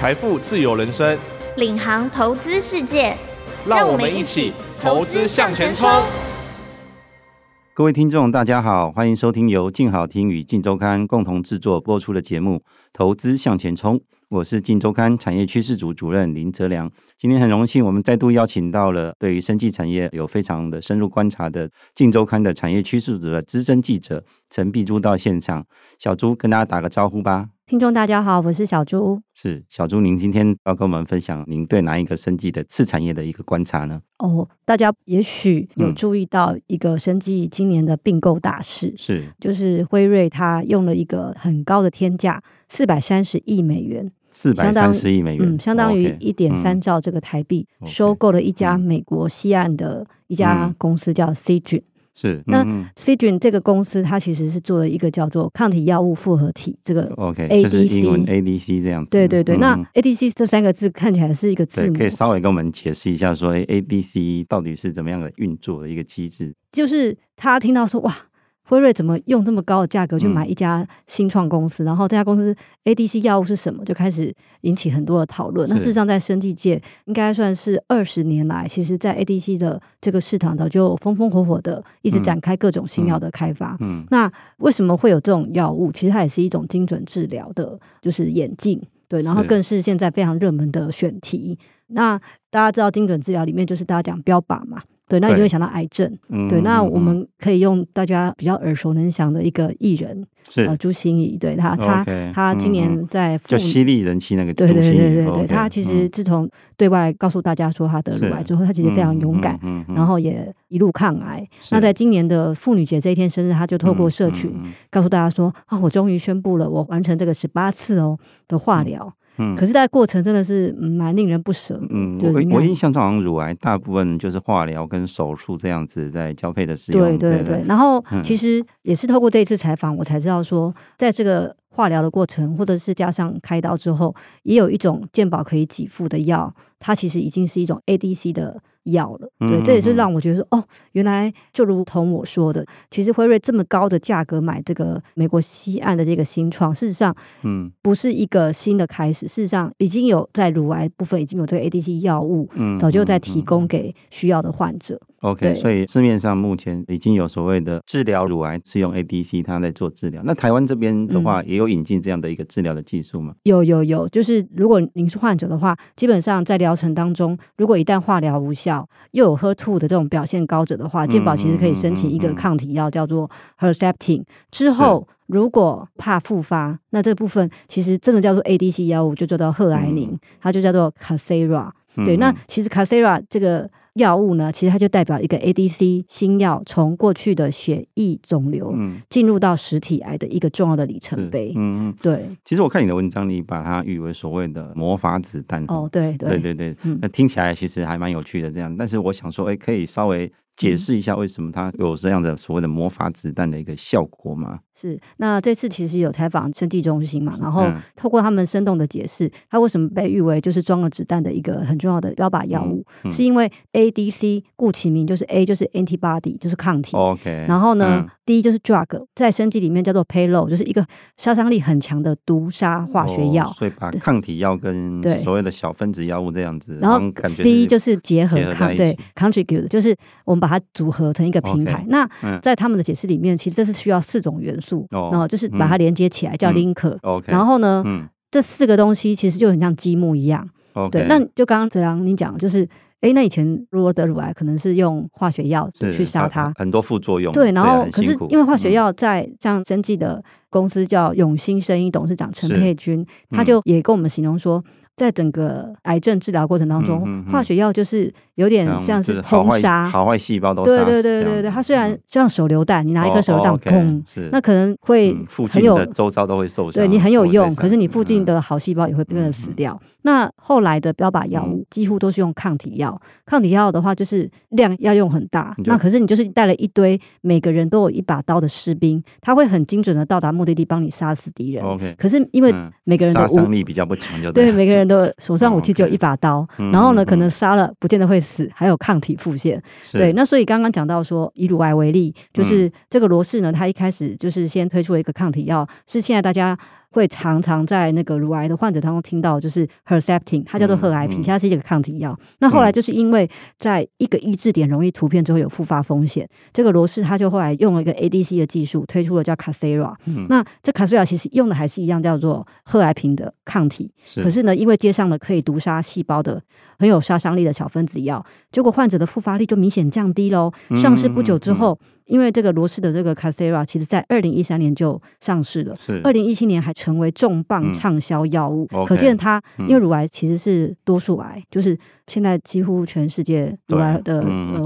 财富自由人生，领航投资世界，让我们一起投资向前冲。各位听众，大家好，欢迎收听由静好听与静周刊共同制作播出的节目《投资向前冲》。我是静周刊产业趋势组主任林泽良，今天很荣幸，我们再度邀请到了对于生技产业有非常的深入观察的静周刊的产业趋势组的资深记者陈碧珠到现场。小朱跟大家打个招呼吧。听众大家好，我是小朱。是小朱，您今天要跟我们分享您对哪一个生技的次产业的一个观察呢？哦，大家也许有注意到一个生技今年的并购大事，是就是辉瑞它用了一个很高的天价，四百三十亿美元。四百三十亿美元，嗯，相当于一点三兆这个台币，收购了一家美国西岸的一家公司，叫 Seagen。是，那 Seagen 这个公司，它其实是做了一个叫做抗体药物复合体，这个 OK，就是英文 ADC 这样子。对对对，那 ADC 这三个字看起来是一个字母，可以稍微跟我们解释一下，说 ADC 到底是怎么样的运作的一个机制？就是他听到说，哇。辉瑞怎么用这么高的价格去买一家新创公司？嗯、然后这家公司 ADC 药物是什么？就开始引起很多的讨论。那事实上，在生技界应该算是二十年来，其实，在 ADC 的这个市场的就风风火火的一直展开各种新药的开发。嗯，嗯那为什么会有这种药物？其实它也是一种精准治疗的，就是眼镜。对，然后更是现在非常热门的选题。那大家知道精准治疗里面就是大家讲标靶嘛。对，那你就会想到癌症。对，那我们可以用大家比较耳熟能详的一个艺人，是呃朱心怡。对他，他他今年在就犀利人气那个。对对对对对，他其实自从对外告诉大家说他得乳癌之后，他其实非常勇敢，然后也一路抗癌。那在今年的妇女节这一天生日，他就透过社群告诉大家说：“啊，我终于宣布了，我完成这个十八次哦的化疗。”嗯，可是，在过程真的是蛮令人不舍。嗯，我我印象中，好像乳癌大部分就是化疗跟手术这样子在交配的使用。对对对。然后，其实也是透过这一次采访，我才知道说，在这个化疗的过程，或者是加上开刀之后，也有一种健保可以给付的药，它其实已经是一种 ADC 的。要了，对，这也是让我觉得说，哦，原来就如同我说的，其实辉瑞这么高的价格买这个美国西岸的这个新创，事实上，嗯，不是一个新的开始，事实上已经有在乳癌部分已经有这个 ADC 药物，嗯，早就在提供给需要的患者。OK，所以市面上目前已经有所谓的治疗乳癌是用 ADC，它在做治疗。那台湾这边的话，也有引进这样的一个治疗的技术吗？有有有，就是如果您是患者的话，基本上在疗程当中，如果一旦化疗无效，又有 HER2 的这种表现高者的话，健保其实可以申请一个抗体药，叫做 Herceptin。之后如果怕复发，那这部分其实真的叫做 ADC 药物，就叫做赫癌宁，它就叫做 Casera。对，那其实 Casera 这个。药物呢，其实它就代表一个 ADC 新药从过去的血液肿瘤进入到实体癌的一个重要的里程碑。嗯嗯，对。其实我看你的文章你把它誉为所谓的魔法子弹。哦，对对对对对，那听起来其实还蛮有趣的这样。但是我想说，哎，可以稍微解释一下为什么它有这样的所谓的魔法子弹的一个效果吗？是，那这次其实有采访生技中心嘛，然后透过他们生动的解释，它为什么被誉为就是装了子弹的一个很重要的标靶药物，嗯嗯、是因为 ADC 顾其名就是 A 就是 antibody 就是抗体，OK，然后呢、嗯、D 就是 drug，在生技里面叫做 payload，就是一个杀伤力很强的毒杀化学药、哦，所以把抗体药跟所谓的小分子药物这样子，然后 C 就是结合抗对 contribute，就是我们把它组合成一个平台。Okay, 那、嗯、在他们的解释里面，其实这是需要四种元素。然后就是把它连接起来，叫 linker。然后呢，这四个东西其实就很像积木一样。对，那就刚刚哲良你讲，就是哎，那以前如果得乳癌，可能是用化学药去杀它，很多副作用。对，然后可是因为化学药在像生技的公司叫永兴生医董事长陈佩君，他就也跟我们形容说。在整个癌症治疗过程当中，化学药就是有点像是轰杀，好坏细胞都对对对对对。它虽然就像手榴弹，你拿一颗手榴弹，砰，那可能会很有周遭都会受伤，对你很有用，可是你附近的好细胞也会变得死掉。嗯、那后来的标靶药物几乎都是用抗体药，抗体药的话就是量要用很大，那可是你就是带了一堆每个人都有一把刀的士兵，他会很精准的到达目的地，帮你杀死敌人。OK，可是因为每个人的杀伤力比较不强，就对，对每个人。的手上武器只有一把刀，然后呢，可能杀了不见得会死，还有抗体复现。对，那所以刚刚讲到说，以乳癌为例，就是这个罗氏呢，它一开始就是先推出了一个抗体药，是现在大家会常常在那个乳癌的患者当中听到，就是 Herceptin，它叫做赫癌平，它是一个抗体药。那后来就是因为在一个抑制点容易突变之后有复发风险，这个罗氏他就后来用了一个 ADC 的技术推出了叫 Casera。那这 Casera 其实用的还是一样叫做赫癌平的抗体，可是呢，因为接上了可以毒杀细胞的很有杀伤力的小分子药，结果患者的复发率就明显降低喽。上市不久之后。因为这个罗氏的这个 Casera，其实在二零一三年就上市了，是二零一七年还成为重磅畅销药物，嗯、可见它因为乳癌其实是多数癌，嗯、就是。现在几乎全世界乳癌的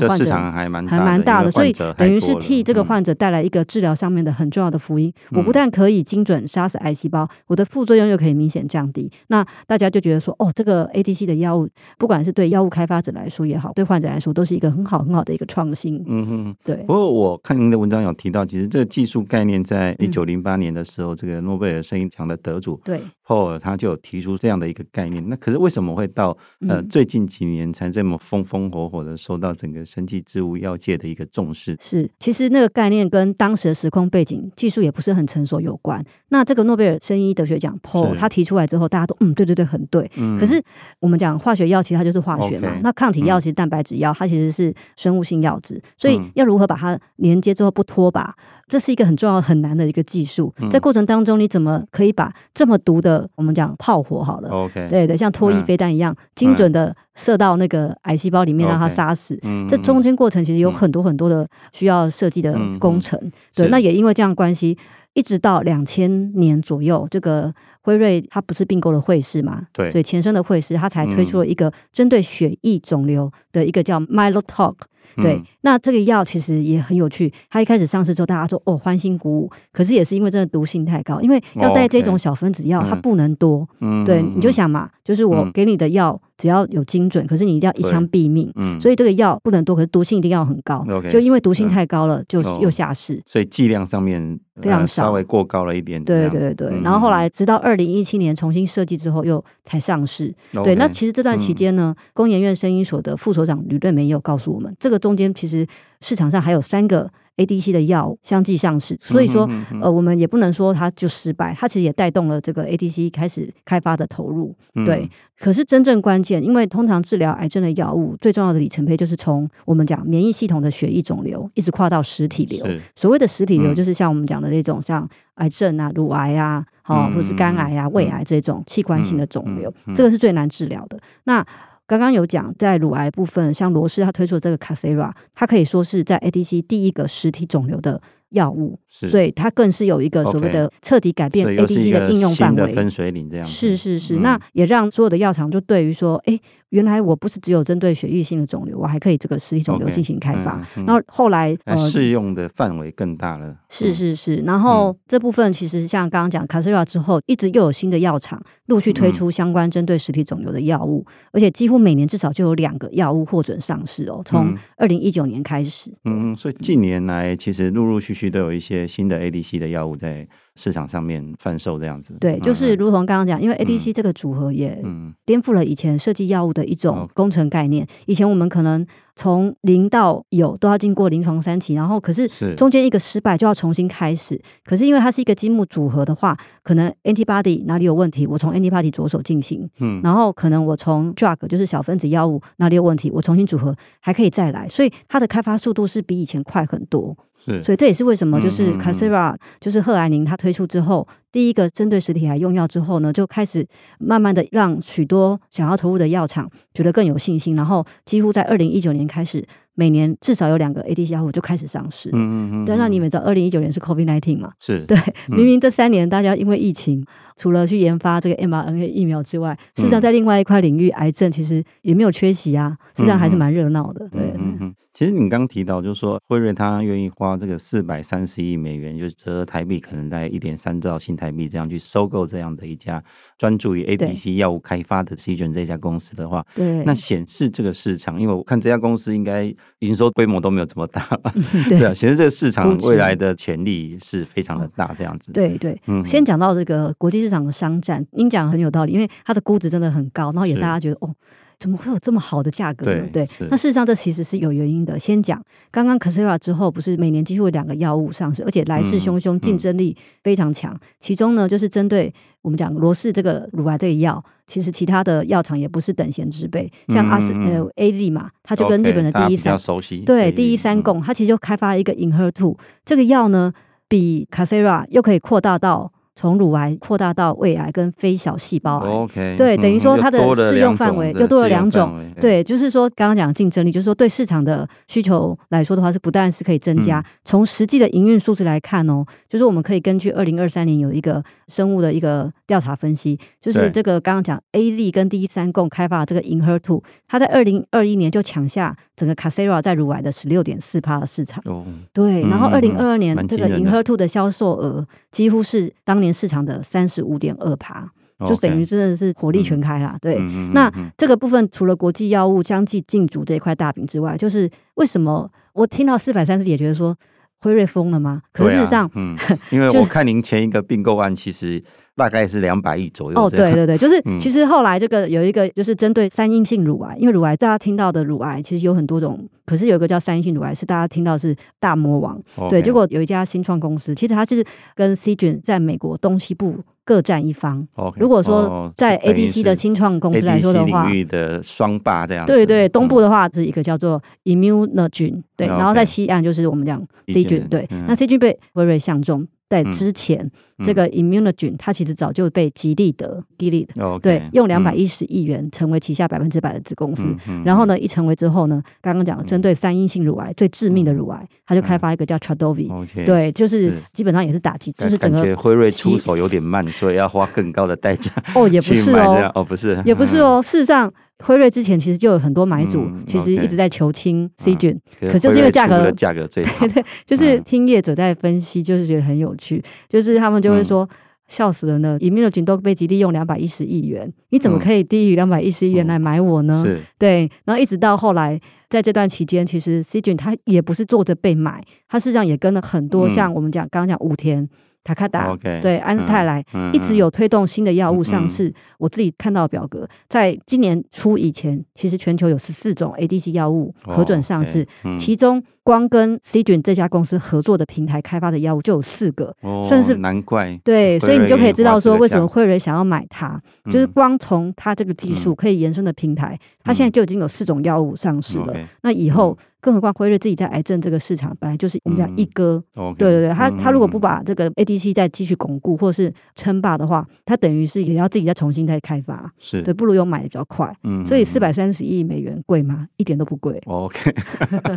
患者还蛮还蛮大的，所以等于是替这个患者带来一个治疗上面的很重要的福音。我不但可以精准杀死癌细胞，我的副作用又可以明显降低。那大家就觉得说，哦，这个 ADC 的药物，不管是对药物开发者来说也好，对患者来说，都是一个很好很好的一个创新。嗯哼，对。不过我看您的文章有提到，其实这个技术概念在一九零八年的时候，这个诺贝尔生理奖的得主对 Paul 他就有提出这样的一个概念。那可是为什么会到呃最近几年才这么？风风火火的受到整个生技植物药界的一个重视，是其实那个概念跟当时的时空背景、技术也不是很成熟有关。那这个诺贝尔生医德学奖 Paul 他提出来之后，大家都嗯，对对对，很对。嗯、可是我们讲化学药，其实它就是化学嘛。Okay, 那抗体药其实蛋白质药，它其实是生物性药质，所以要如何把它连接之后不脱靶？这是一个很重要、很难的一个技术，在过程当中，你怎么可以把这么毒的，我们讲炮火好了，OK，对对，像脱衣飞弹一样，精准的射到那个癌细胞里面，让它杀死。嗯这中间过程其实有很多很多的需要设计的工程。对，那也因为这样关系，一直到两千年左右，这个辉瑞它不是并购了惠氏嘛？对，所以前身的惠氏它才推出了一个针对血液肿瘤的一个叫 Mylotalk。对，那这个药其实也很有趣。它一开始上市之后，大家说哦欢欣鼓舞，可是也是因为真的毒性太高。因为要带这种小分子药，它不能多。嗯，对，你就想嘛，就是我给你的药只要有精准，可是你一定要一枪毙命。嗯，所以这个药不能多，可是毒性一定要很高。就因为毒性太高了，就又下市。所以剂量上面非常少，稍微过高了一点。对对对对。然后后来直到二零一七年重新设计之后，又才上市。对，那其实这段期间呢，工研院声音所的副所长吕瑞梅也有告诉我们，这个。中间其实市场上还有三个 ADC 的药相继上市，所以说呃，我们也不能说它就失败，它其实也带动了这个 ADC 开始开发的投入。对，可是真正关键，因为通常治疗癌症的药物最重要的里程碑就是从我们讲免疫系统的血液肿瘤，一直跨到实体瘤。所谓的实体瘤，就是像我们讲的那种像癌症啊、乳癌啊，好，或者是肝癌啊、胃癌这种器官性的肿瘤，这个是最难治疗的。那刚刚有讲，在乳癌部分，像罗氏他推出的这个 Casera，它可以说是在 ADC 第一个实体肿瘤的药物，是所以它更是有一个所谓的彻底改变 ADC 的应用范围。分水岭这样是是是，嗯、那也让所有的药厂就对于说，哎。原来我不是只有针对血液性的肿瘤，我还可以这个实体肿瘤进行开发。然后后来呃，适用的范围更大了。是是是，然后这部分其实像刚刚讲 Casera 之后，一直又有新的药厂陆续推出相关针对实体肿瘤的药物，而且几乎每年至少就有两个药物获准上市哦。从二零一九年开始，嗯，所以近年来其实陆陆续续都有一些新的 ADC 的药物在。市场上面贩售这样子，对，就是如同刚刚讲，因为 ADC 这个组合也颠覆了以前设计药物的一种工程概念。以前我们可能从零到有都要经过临床三期，然后可是中间一个失败就要重新开始。可是因为它是一个积木组合的话，可能 antibody 哪里有问题，我从 antibody 着手进行，嗯，然后可能我从 drug 就是小分子药物哪里有问题，我重新组合还可以再来，所以它的开发速度是比以前快很多。是，所以这也是为什么，就是 Casera，就是赫兰宁它推出之后，第一个针对实体癌用药之后呢，就开始慢慢的让许多想要投入的药厂觉得更有信心，然后几乎在二零一九年开始，每年至少有两个 ADC 药物就开始上市。嗯嗯嗯。对，那你们知道二零一九年是 COVID nineteen 嘛？是。对，明明这三年大家因为疫情，除了去研发这个 mRNA 疫苗之外，事实上在另外一块领域，癌症其实也没有缺席啊，实际上还是蛮热闹的。对。嗯其实你刚提到，就是说辉瑞他愿意花这个四百三十亿美元，就是折合台币可能在一点三兆新台币这样去收购这样的一家专注于 ABC 药物开发的 Seagen 这家公司的话，对，那显示这个市场，因为我看这家公司应该营收规模都没有这么大吧？对，对啊，显示这个市场未来的潜力是非常的大，这样子。对对，嗯，先讲到这个国际市场的商战，您讲很有道理，因为它的估值真的很高，然后也大家觉得哦。怎么会有这么好的价格呢？对，对，那事实上这其实是有原因的。先讲刚刚 Casera 之后，不是每年几乎有两个药物上市，而且来势汹汹，竞争力非常强。嗯嗯、其中呢，就是针对我们讲罗氏这个乳癌这个药，其实其他的药厂也不是等闲之辈，像阿斯呃 AZ 嘛，它就跟日本的第一三对第一三共，它其实就开发了一个 Inher Two 这个药呢，比 Casera 又可以扩大到。从乳癌扩大到胃癌跟非小细胞癌，okay, 对，等于说它的适用范围又多了两种，对，就是说刚刚讲竞争力，就是说对市场的需求来说的话，是不但是可以增加，从、嗯、实际的营运数字来看哦，就是我们可以根据二零二三年有一个生物的一个调查分析，就是这个刚刚讲 A Z 跟第一三共开发的这个 Inher Two，它在二零二一年就抢下整个 Casera 在乳癌的十六点四趴的市场，哦、对，然后二零二二年这个 Inher Two 的销售额几乎是当年市场的三十五点二趴，就等于真的是火力全开啦。对，那这个部分除了国际药物相继进驻这一块大饼之外，就是为什么我听到四百三十也觉得说辉瑞疯了吗？可是事实上，嗯，因为我 看您前一个并购案其实大概是两百亿左右。哦，对对对，就是其实后来这个有一个就是针对三阴性乳癌，因为乳癌大家听到的乳癌其实有很多种，可是有一个叫三阴性乳癌是大家听到是大魔王。对，结果有一家新创公司，其实它是跟 Seagen 在美国东西部。各占一方。Okay, 如果说在 ADC 的新创公司来说的话，领域的双霸这样。对对，东部的话是一个叫做 Immunogen，对，然后在西岸就是我们讲 Seagen，对，那 Seagen 被辉瑞相中。在之前，嗯、这个 Immunogen 它其实早就被吉利德 Gilead、okay, 对用两百一十亿元成为旗下百分之百的子公司。然后呢，一成为之后呢，刚刚讲针对三阴性乳癌、嗯、最致命的乳癌，它就开发一个叫嗯、对，就是基本上也是打击，就是整个辉瑞出手有点慢，所以要花更高的代价。哦，也不是哦，哦不是，也不是哦，事实上。辉瑞之前其实就有很多买主，嗯、其实一直在求亲 Seagen，、嗯、可就是因为价格价格最对对，就是听业者在分析，就是觉得很有趣，嗯、就是他们就会说、嗯、笑死了呢，Immunogen 都被吉利用两百一十亿元，你怎么可以低于两百一十亿元来买我呢？嗯、对，然后一直到后来，在这段期间，其实 Seagen 他也不是坐着被买，他实际上也跟了很多像我们讲刚刚讲武田。塔卡达对安泰来一直有推动新的药物上市。我自己看到表格，在今年初以前，其实全球有十四种 ADC 药物核准上市，其中光跟 Seagen 这家公司合作的平台开发的药物就有四个，算是难怪。对，所以你就可以知道说，为什么辉瑞想要买它，就是光从它这个技术可以延伸的平台，它现在就已经有四种药物上市了。那以后。更何况辉瑞自己在癌症这个市场本来就是我们讲一哥，嗯对对对，他他如果不把这个 ADC 再继续巩固或是称霸的话，他等于是也要自己再重新再开发，是。对，不如用买的比较快，嗯，所以四百三十亿美元贵吗？一点都不贵，OK，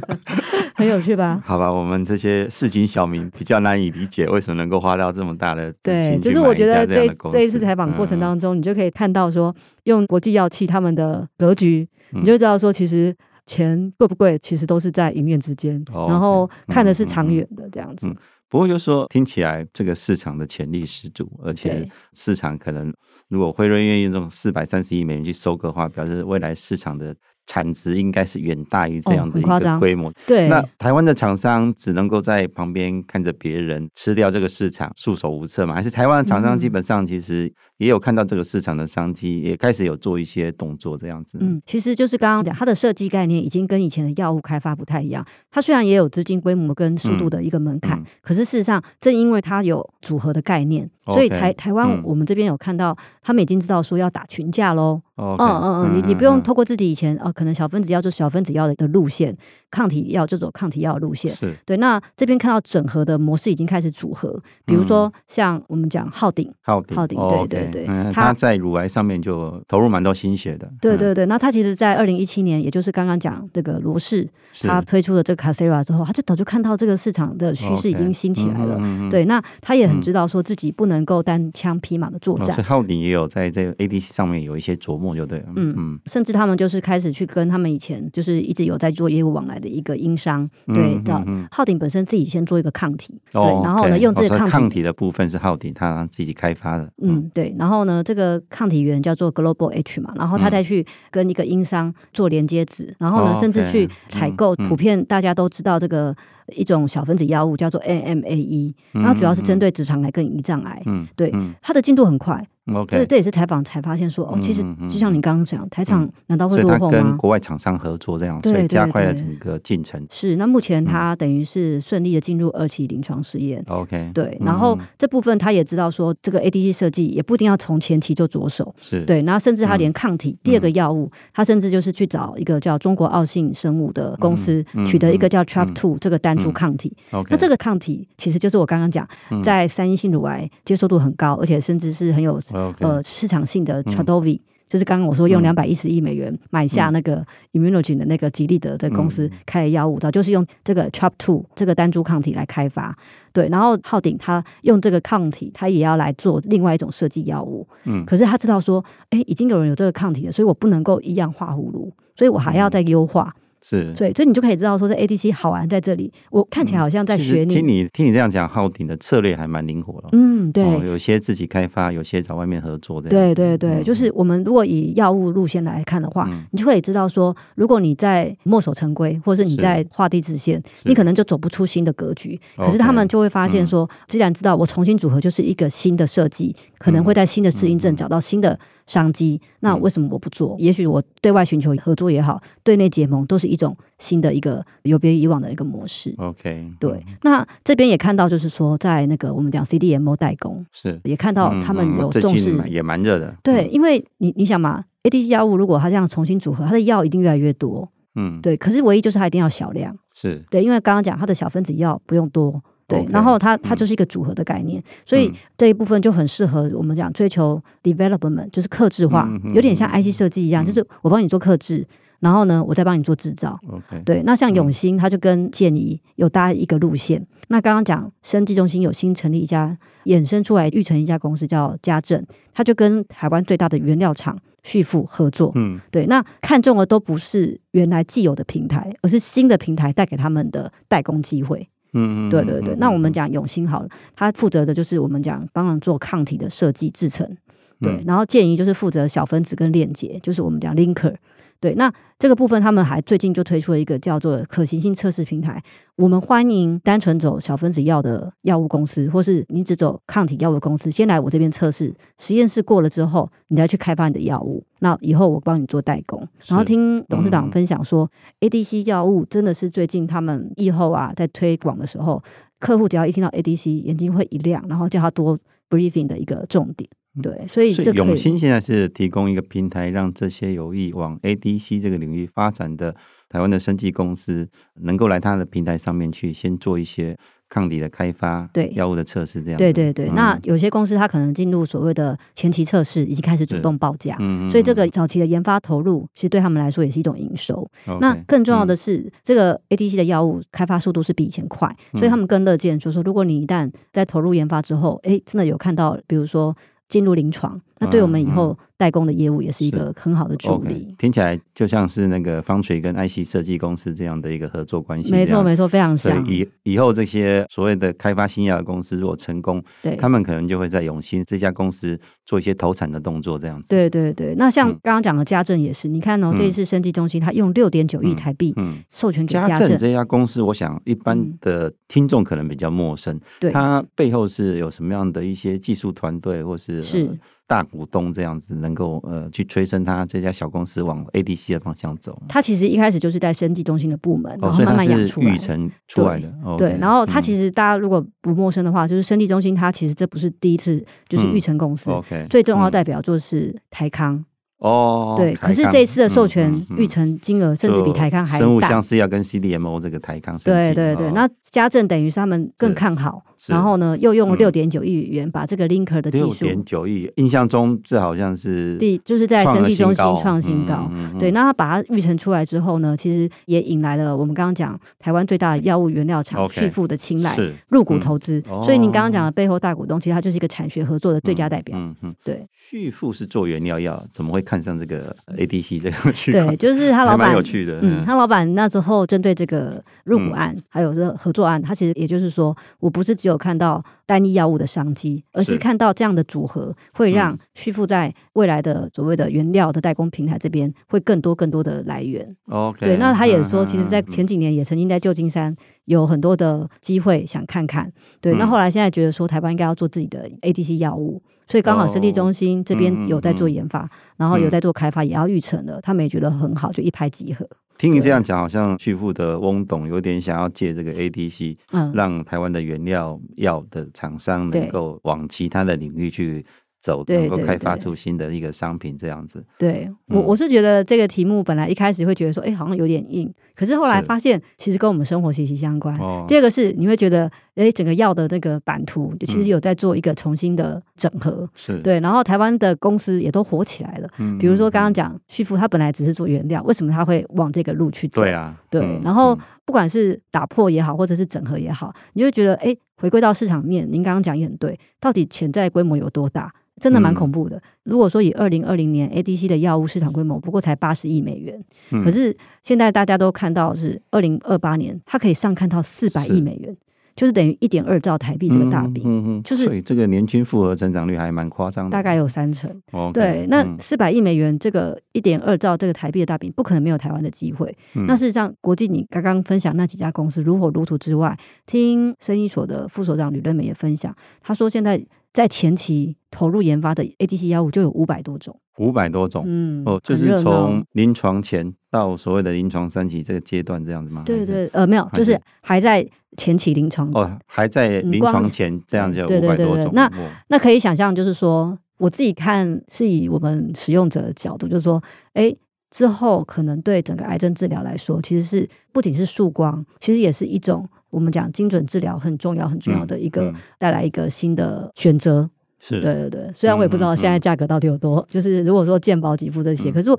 很有趣吧？好吧，我们这些市井小民比较难以理解为什么能够花到这么大的，对，就是我觉得这这一次采访过程当中，嗯、你就可以看到说，用国际药企他们的格局，你就知道说其实。钱贵不贵，其实都是在一念之间，哦、然后看的是长远的这样子。嗯嗯嗯、不过就说听起来这个市场的潜力十足，而且市场可能如果辉瑞愿意用四百三十亿美元去收购的话，表示未来市场的。产值应该是远大于这样的一个规模。对，那台湾的厂商只能够在旁边看着别人吃掉这个市场，束手无策嘛？还是台湾的厂商基本上其实也有看到这个市场的商机，也开始有做一些动作这样子？嗯，其实就是刚刚讲，它的设计概念已经跟以前的药物开发不太一样。它虽然也有资金规模跟速度的一个门槛，可是事实上正因为它有组合的概念，所以台台湾我们这边有看到，他们已经知道说要打群架喽。嗯嗯嗯，你你不用透过自己以前哦，可能小分子药就小分子药的的路线，抗体药就走抗体药的路线。是，对。那这边看到整合的模式已经开始组合，比如说像我们讲浩鼎，浩鼎，浩鼎，对对对，他在乳癌上面就投入蛮多心血的。对对对，那他其实，在二零一七年，也就是刚刚讲这个罗氏，他推出了这个 Casera 之后，他就早就看到这个市场的趋势已经兴起来了。对，那他也很知道说自己不能够单枪匹马的作战。浩鼎也有在这个 ADC 上面有一些琢磨。就对了，嗯嗯，甚至他们就是开始去跟他们以前就是一直有在做业务往来的一个英商，对，叫浩鼎本身自己先做一个抗体，对，然后呢用这个抗体的部分是浩鼎他自己开发的，嗯，对，然后呢这个抗体源叫做 Global H 嘛，然后他再去跟一个英商做连接子，然后呢甚至去采购普遍大家都知道这个一种小分子药物叫做 NMAE，然后主要是针对直肠癌跟胰脏癌，嗯，对，它的进度很快。OK，这这也是采访才发现说，哦，其实就像你刚刚讲，台厂难道会落后吗？跟国外厂商合作这样，所以加快了整个进程。是，那目前他等于是顺利的进入二期临床试验。OK，对，然后这部分他也知道说，这个 ADC 设计也不一定要从前期就着手。是。对，然后甚至他连抗体第二个药物，他甚至就是去找一个叫中国奥信生物的公司，取得一个叫 Trap Two 这个单株抗体。那这个抗体其实就是我刚刚讲，在三阴性乳癌接受度很高，而且甚至是很有呃市场性的 Trodelvy，就是刚刚我说用两百一十亿美元买下那个 Immunogen 的那个吉利德的公司开的药物，早就是用这个 Trap Two 这个单株抗体来开发。对，然后浩鼎他用这个抗体，他也要来做另外一种设计药物。嗯，可是他知道说，哎，已经有人有这个抗体了，所以我不能够一样画葫芦，所以我还要再优化。是，对，所以你就可以知道说，这 ADC 好玩在这里。我看起来好像在学你。听你听你这样讲，浩鼎的策略还蛮灵活的。嗯，对，有些自己开发，有些找外面合作的。对对对，就是我们如果以药物路线来看的话，你就可以知道说，如果你在墨守成规，或者是你在画地自限，你可能就走不出新的格局。可是他们就会发现说，既然知道我重新组合就是一个新的设计，可能会在新的适应症找到新的。商机，那为什么我不做？嗯、也许我对外寻求合作也好，对内结盟都是一种新的一个有别于以往的一个模式。OK，对。嗯、那这边也看到，就是说，在那个我们讲 CDMO 代工，是也看到他们有重视，嗯嗯、也蛮热的。对，因为你你想嘛，ADC 药物如果它这样重新组合，它的药一定越来越多。嗯，对。可是唯一就是它一定要小量。是对，因为刚刚讲它的小分子药不用多。对，然后它它就是一个组合的概念，所以这一部分就很适合我们讲追求 development，就是克制化，有点像 IC 设计一样，就是我帮你做克制，然后呢，我再帮你做制造。对，那像永兴，它就跟建宜有搭一个路线。那刚刚讲生技中心有新成立一家衍生出来育成一家公司叫家政，它就跟台湾最大的原料厂旭富合作。嗯，对，那看中的都不是原来既有的平台，而是新的平台带给他们的代工机会。嗯，对对对。那我们讲永兴好了，他负责的就是我们讲帮人做抗体的设计制成，对。然后建议就是负责小分子跟链接，就是我们讲 linker。对，那这个部分他们还最近就推出了一个叫做可行性测试平台。我们欢迎单纯走小分子药的药物公司，或是你只走抗体药物公司，先来我这边测试，实验室过了之后，你再去开发你的药物。那以后我帮你做代工。然后听董事长分享说，ADC 药物真的是最近他们以后啊在推广的时候，客户只要一听到 ADC，眼睛会一亮，然后叫他多 briefing 的一个重点。对，所以这永兴现在是提供一个平台，让这些有意往 ADC 这个领域发展的台湾的生技公司，能够来它的平台上面去先做一些抗体的开发，对药物的测试这样。对对对，嗯、那有些公司它可能进入所谓的前期测试，已经开始主动报价，嗯、所以这个早期的研发投入，其实对他们来说也是一种营收。那更重要的是，嗯、这个 ADC 的药物开发速度是比以前快，所以他们更乐见，就是说如果你一旦在投入研发之后，哎，真的有看到，比如说。进入临床，那对我们以后代工的业务也是一个很好的助力。Okay, 听起来就像是那个方锤跟 IC 设计公司这样的一个合作关系。没错，没错，非常像。以以后这些所谓的开发新药的公司如果成功，对，他们可能就会在永兴这家公司做一些投产的动作，这样子。对对对，那像刚刚讲的家政也是，嗯、你看哦，这一次生技中心他用六点九亿台币授权给嘉正，正这家公司，我想一般的听众可能比较陌生，对、嗯，它背后是有什么样的一些技术团队，或是是。呃大股东这样子能够呃去催生他这家小公司往 ADC 的方向走。他其实一开始就是在生技中心的部门，然后慢慢养出来。育成出来的。对，然后他其实大家如果不陌生的话，就是生技中心，他其实这不是第一次，就是育成公司。OK，最重要代表就是台康。哦，对，可是这一次的授权预成金额甚至比台康还大。生物相似要跟 CDMO 这个台康。对对对，那家政等于是他们更看好。然后呢，又用了六点九亿元把这个 linker 的技术，六点九亿，印象中这好像是第就是在生技中心创新高，对。那他把它育成出来之后呢，其实也引来了我们刚刚讲台湾最大的药物原料厂旭富的青睐，入股投资。所以您刚刚讲的背后大股东，其实他就是一个产学合作的最佳代表。嗯嗯，对。旭富是做原料药，怎么会看上这个 ADC 这个 区块？对，就是他老板有趣的。嗯，他老板那时候针对这个入股案，还有这合作案，他其实也就是说，我不是只有看到单一药物的商机，而是看到这样的组合会让旭富在未来的所谓的原料的代工平台这边会更多更多的来源。OK，对，那他也说，其实，在前几年也曾经在旧金山有很多的机会想看看。对，那后来现在觉得说，台湾应该要做自己的 ADC 药物。所以刚好生技中心这边有在做研发，然后有在做开发，也要预成了，他们也觉得很好，就一拍即合。听你这样讲，好像旭富的翁董有点想要借这个 ADC，嗯，让台湾的原料药的厂商能够往其他的领域去。走能够开发出新的一个商品，这样子。对我，我是觉得这个题目本来一开始会觉得说，哎，好像有点硬，可是后来发现其实跟我们生活息息相关。第二个是你会觉得，哎，整个药的这个版图其实有在做一个重新的整合。是对，然后台湾的公司也都火起来了。比如说刚刚讲旭富，他本来只是做原料，为什么他会往这个路去走？对啊，对。然后不管是打破也好，或者是整合也好，你就觉得，哎，回归到市场面，您刚刚讲也很对，到底潜在规模有多大？真的蛮恐怖的。如果说以二零二零年 ADC 的药物市场规模不过才八十亿美元，可是现在大家都看到是二零二八年，它可以上看到四百亿美元，就是等于一点二兆台币这个大饼。嗯嗯，就是所以这个年均复合成长率还蛮夸张的，大概有三成。对，那四百亿美元这个一点二兆这个台币的大饼，不可能没有台湾的机会。那事实上，国际你刚刚分享那几家公司如火如荼之外，听生意所的副所长吕瑞美也分享，他说现在。在前期投入研发的 ADC 药物就有五百多种，五百多种，嗯，哦，就是从临床前到所谓的临床三期这个阶段这样子吗？对对，呃，没有，就是还在前期临床。哦，还在临床前这样就有五百多种。那那可以想象，就是说，我自己看是以我们使用者的角度，就是说，哎，之后可能对整个癌症治疗来说，其实是不仅是束光，其实也是一种。我们讲精准治疗很重要，很重要的一个带来一个新的选择。是对对对，虽然我也不知道现在价格到底有多，就是如果说健保给付这些，可是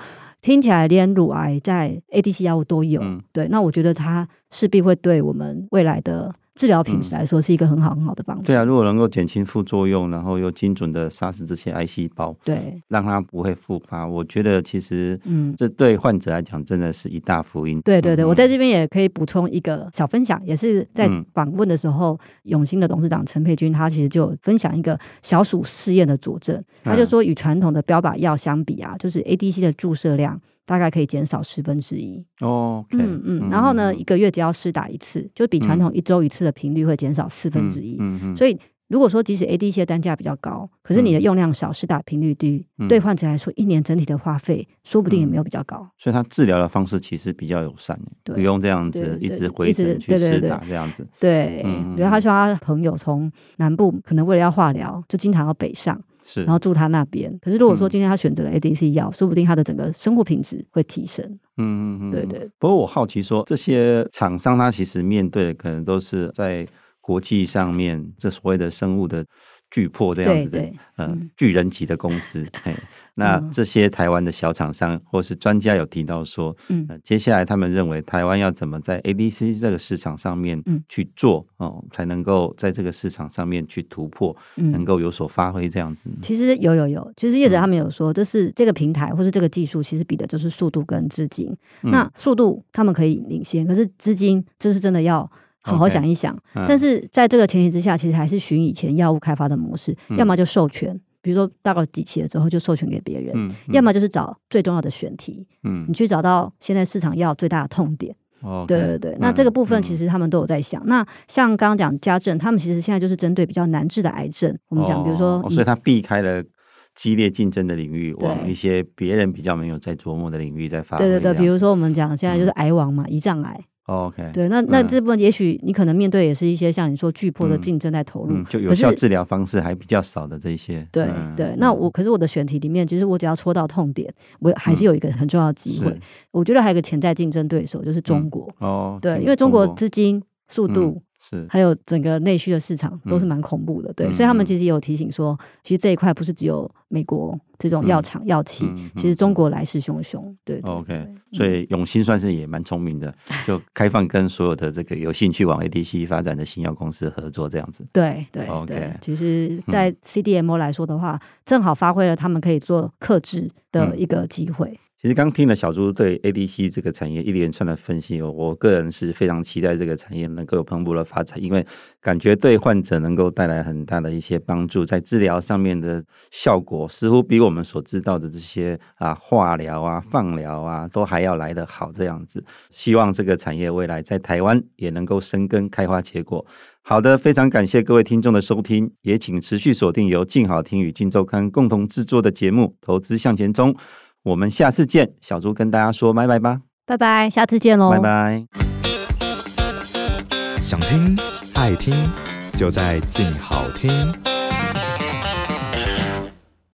听起来连乳癌在 ADC 药物都有。对，那我觉得它势必会对我们未来的。治疗品质来说是一个很好很好的帮助。对啊，如果能够减轻副作用，然后又精准的杀死这些癌细胞，对，让它不会复发，我觉得其实，嗯，这对患者来讲真的是一大福音。对对对，我在这边也可以补充一个小分享，也是在访问的时候，永兴的董事长陈佩君他其实就分享一个小鼠试验的佐证，他就说与传统的标靶药相比啊，就是 ADC 的注射量。大概可以减少十分之一哦，嗯嗯，然后呢，一个月只要施打一次，就比传统一周一次的频率会减少四分之一。嗯嗯，所以如果说即使 ADC 的单价比较高，可是你的用量少，施打频率低，对患者来说，一年整体的花费说不定也没有比较高。所以他治疗的方式其实比较友善，不用这样子一直回诊去施打这样子。对，比如他说他朋友从南部可能为了要化疗，就经常要北上。是，然后住他那边。可是如果说今天他选择了 ADC 药，嗯、说不定他的整个生活品质会提升。嗯嗯嗯，对对。不过我好奇说，这些厂商他其实面对的可能都是在国际上面这所谓的生物的。巨破这样子的，呃，巨人级的公司，嘿，那这些台湾的小厂商或是专家有提到说，嗯，接下来他们认为台湾要怎么在 ADC 这个市场上面去做哦，才能够在这个市场上面去突破，能够有所发挥这样子。其实有有有，其实业者他们有说，就是这个平台或是这个技术，其实比的就是速度跟资金。那速度他们可以领先，可是资金这是真的要。好好想一想但是在这个前提之下，其实还是循以前药物开发的模式，嗯、要么就授权，比如说大概几期了之后就授权给别人，要么就是找最重要的选题，嗯，你去找到现在市场药最大的痛点，哦、对对对。嗯、那这个部分其实他们都有在想。嗯、那像刚刚讲家政，他们其实现在就是针对比较难治的癌症，我们讲，比如说、哦，所以他避开了激烈竞争的领域，往一些别人比较没有在琢磨的领域在发展。对对对，比如说我们讲现在就是癌王嘛，胰脏、嗯、癌。OK，对，那那这部分也许你可能面对也是一些像你说巨破的竞争在投入，就有效治疗方式还比较少的这些。对对，那我可是我的选题里面，其实我只要戳到痛点，我还是有一个很重要的机会。我觉得还有一个潜在竞争对手就是中国。哦，对，因为中国资金、速度。是，还有整个内需的市场都是蛮恐怖的，嗯、对，所以他们其实也有提醒说，其实这一块不是只有美国这种药厂药企，其实中国来势汹汹，对，对，对。OK，所以永新算是也蛮聪明的，就开放跟所有的这个有兴趣往 ADC 发展的新药公司合作这样子。对对，OK。其实，在 CDMO 来说的话，正好发挥了他们可以做克制的一个机会。其实刚听了小朱对 ADC 这个产业一连串的分析，我个人是非常期待这个产业能够蓬勃的发展，因为感觉对患者能够带来很大的一些帮助，在治疗上面的效果似乎比我们所知道的这些啊化疗啊、放疗啊都还要来得好。这样子，希望这个产业未来在台湾也能够生根开花结果。好的，非常感谢各位听众的收听，也请持续锁定由静好听与静周刊共同制作的节目《投资向前冲》。我们下次见，小猪跟大家说拜拜吧，拜拜，下次见喽，拜拜。想听爱听，就在静好听。